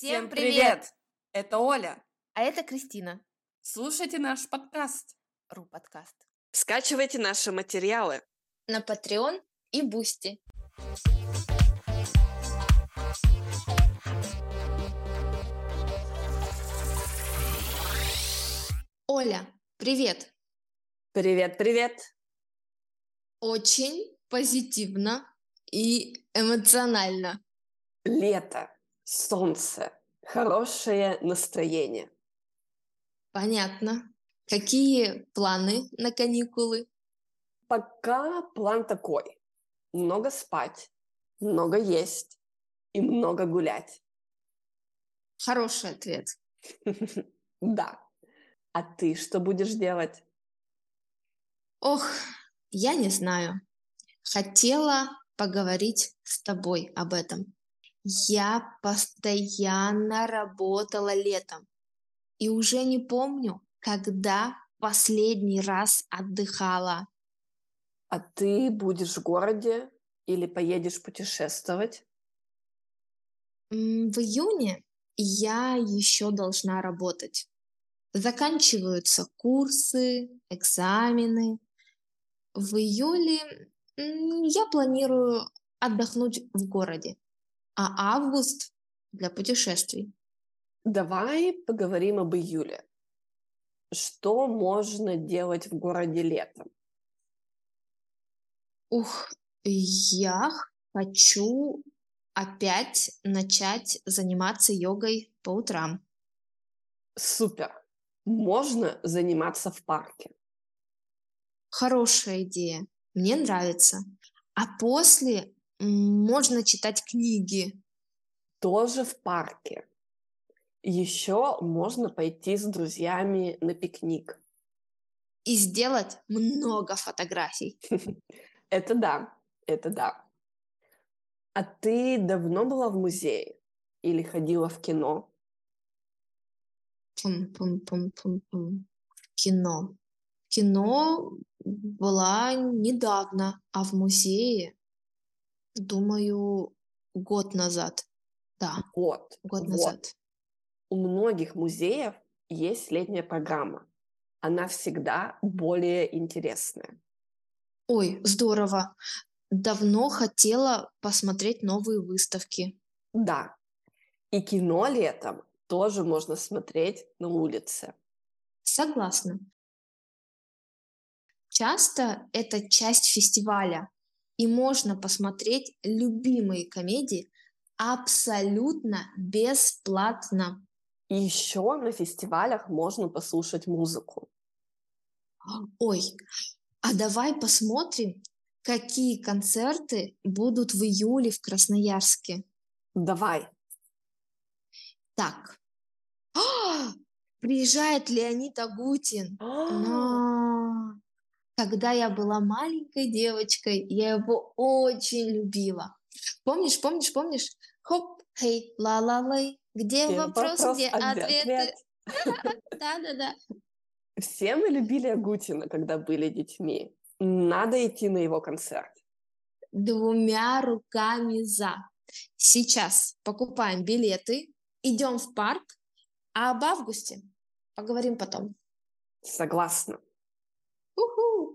Всем привет! Это Оля. А это Кристина. Слушайте наш подкаст. Ру подкаст. Скачивайте наши материалы. На Patreon и Boosty. Оля, привет! Привет, привет! Очень позитивно и эмоционально. Лето, солнце, хорошее настроение. Понятно. Какие планы на каникулы? Пока план такой. Много спать, много есть и много гулять. Хороший ответ. Да. А ты что будешь делать? Ох, я не знаю. Хотела поговорить с тобой об этом. Я постоянно работала летом и уже не помню, когда последний раз отдыхала. А ты будешь в городе или поедешь путешествовать? В июне я еще должна работать. Заканчиваются курсы, экзамены. В июле я планирую отдохнуть в городе, а август для путешествий. Давай поговорим об июле. Что можно делать в городе летом? Ух, я хочу опять начать заниматься йогой по утрам. Супер! Можно заниматься в парке. Хорошая идея, мне нравится. А после можно читать книги. Тоже в парке. Еще можно пойти с друзьями на пикник. и сделать много фотографий. Это да, это да. А ты давно была в музее или ходила в кино? Пум-пум-пум-пум-пум. Кино. Кино была недавно, а в музее, думаю, год назад. Да, Год. год Вот. назад. У многих музеев есть летняя программа. Она всегда более интересная. Ой, здорово. Давно хотела посмотреть новые выставки. Да. И кино летом тоже можно смотреть на улице. Согласна. Часто это часть фестиваля, и можно посмотреть любимые комедии абсолютно бесплатно. И еще на фестивалях можно послушать музыку. Ой, а давай посмотрим, какие концерты будут в июле в Красноярске. Давай. Так, А, приезжает Леонид Агутин. Но когда я была маленькой девочкой, я его очень любила. Помнишь, помнишь, помнишь? Хоп, хей, ла-ла-лей. Где Где вопрос, вопрос, где ответы? ответ? Да-да-да. Все мы любили Агутина, когда были детьми. Надо идти на его концерт. Двумя руками за. Сейчас покупаем билеты, идем в парк, а об августе поговорим потом. Согласна. Uhul!